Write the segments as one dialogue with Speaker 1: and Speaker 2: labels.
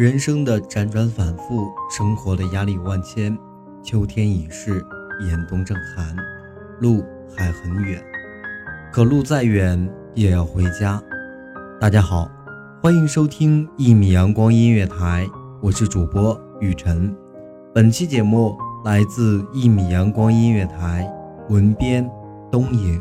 Speaker 1: 人生的辗转反复，生活的压力万千。秋天已逝，严冬正寒，路还很远，可路再远也要回家。大家好，欢迎收听一米阳光音乐台，我是主播雨晨。本期节目来自一米阳光音乐台，文编东影。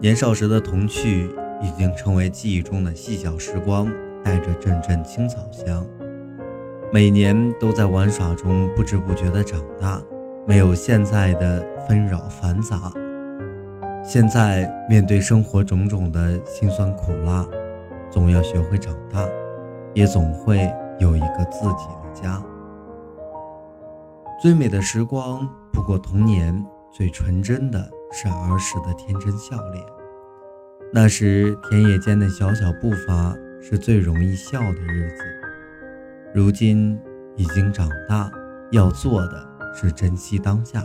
Speaker 1: 年少时的童趣。已经成为记忆中的细小时光，带着阵阵青草香。每年都在玩耍中不知不觉地长大，没有现在的纷扰繁杂。现在面对生活种种的辛酸苦辣，总要学会长大，也总会有一个自己的家。最美的时光不过童年，最纯真的是儿时的天真笑脸。那时田野间的小小步伐是最容易笑的日子，如今已经长大，要做的是珍惜当下，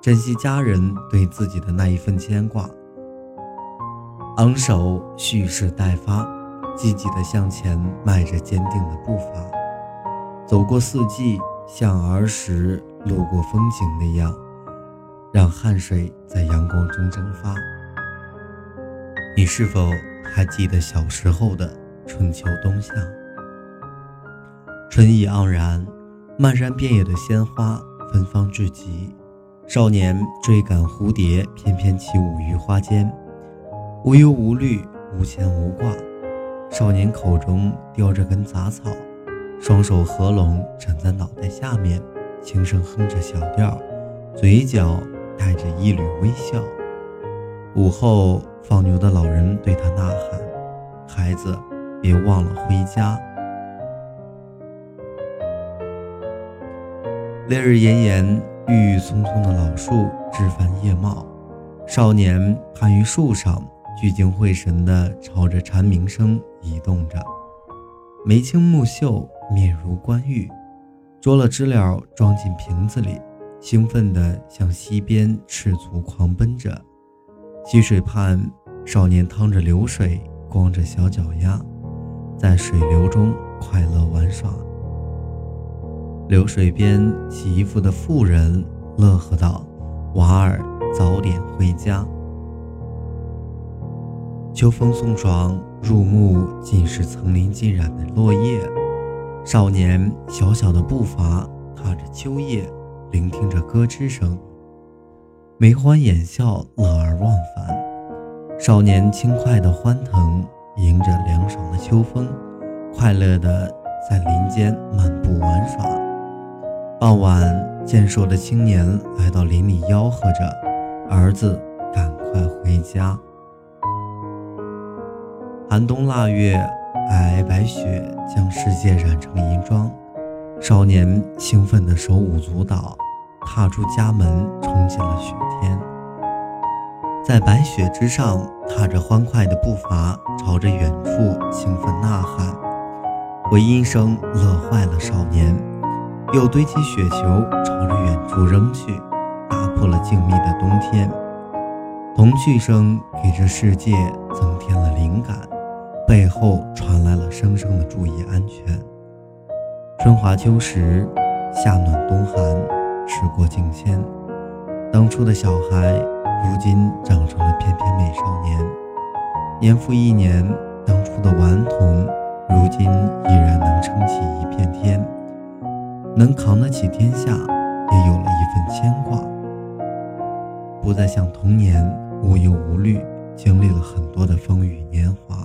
Speaker 1: 珍惜家人对自己的那一份牵挂，昂首蓄势待发，积极的向前迈着坚定的步伐，走过四季，像儿时路过风景那样，让汗水在阳光中蒸发。你是否还记得小时候的春秋冬夏？春意盎然，漫山遍野的鲜花芬芳至极，少年追赶蝴蝶，翩翩起舞于花间，无忧无虑，无牵无挂。少年口中叼着根杂草，双手合拢枕在脑袋下面，轻声哼着小调，嘴角带着一缕微笑。午后。放牛的老人对他呐喊：“孩子，别忘了回家。”烈日炎炎，郁郁葱葱的老树枝繁叶茂，少年攀于树上，聚精会神地朝着蝉鸣声移动着，眉清目秀，面如冠玉，捉了知了装进瓶子里，兴奋地向溪边赤足狂奔着。溪水畔，少年趟着流水，光着小脚丫，在水流中快乐玩耍。流水边洗衣服的妇人乐呵道：“娃儿早点回家。”秋风送爽，入目尽是层林尽染的落叶。少年小小的步伐踏着秋叶，聆听着咯吱声。眉欢眼笑，乐而忘。少年轻快的欢腾，迎着凉爽的秋风，快乐的在林间漫步玩耍。傍晚，健硕的青年来到林里，吆喝着：“儿子，赶快回家！”寒冬腊月，皑皑白雪将世界染成银装。少年兴奋的手舞足蹈。踏出家门，冲进了雪天，在白雪之上，踏着欢快的步伐，朝着远处兴奋呐喊。回音声乐坏了少年，又堆起雪球，朝着远处扔去，打破了静谧的冬天。童趣声给这世界增添了灵感，背后传来了声声的注意安全。春华秋实，夏暖冬寒，时过境迁，当初的小孩，如今长成了翩翩美少年。年复一年，当初的顽童，如今依然能撑起一片天，能扛得起天下，也有了一份牵挂。不再像童年无忧无虑，经历了很多的风雨年华。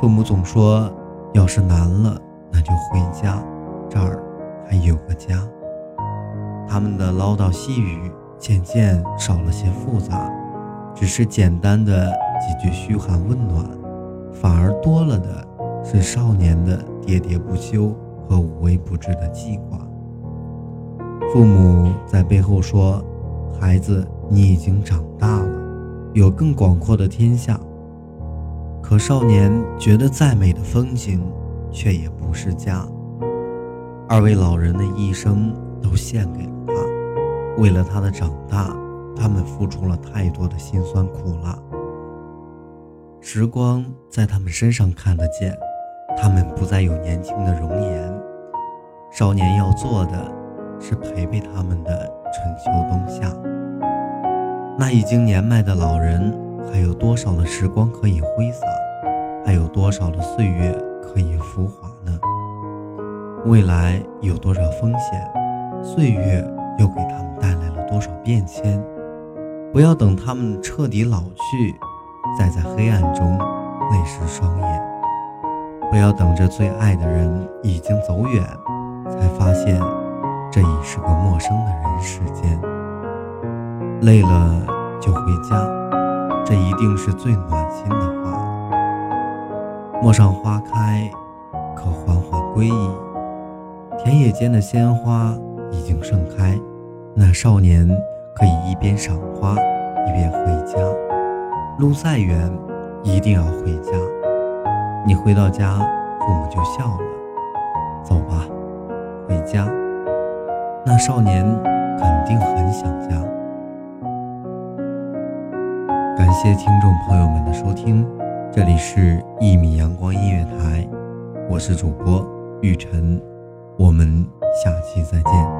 Speaker 1: 父母总说，要是难了，那就回家，这儿还有个家。他们的唠叨细语渐渐少了些复杂，只是简单的几句嘘寒问暖，反而多了的是少年的喋喋不休和无微不至的记挂。父母在背后说。孩子，你已经长大了，有更广阔的天下。可少年觉得，再美的风景，却也不是家。二位老人的一生都献给了，为了他的长大，他们付出了太多的辛酸苦辣。时光在他们身上看得见，他们不再有年轻的容颜。少年要做的，是陪陪他们的。春秋冬夏，那已经年迈的老人，还有多少的时光可以挥洒？还有多少的岁月可以浮华呢？未来有多少风险？岁月又给他们带来了多少变迁？不要等他们彻底老去，再在黑暗中泪湿双眼；不要等着最爱的人已经走远，才发现。这已是个陌生的人世间，累了就回家，这一定是最暖心的话。陌上花开，可缓缓归矣。田野间的鲜花已经盛开，那少年可以一边赏花，一边回家。路再远，一定要回家。你回到家，父母就笑了。走吧，回家。那少年肯定很想家。感谢听众朋友们的收听，这里是《一米阳光音乐台》，我是主播玉晨，我们下期再见。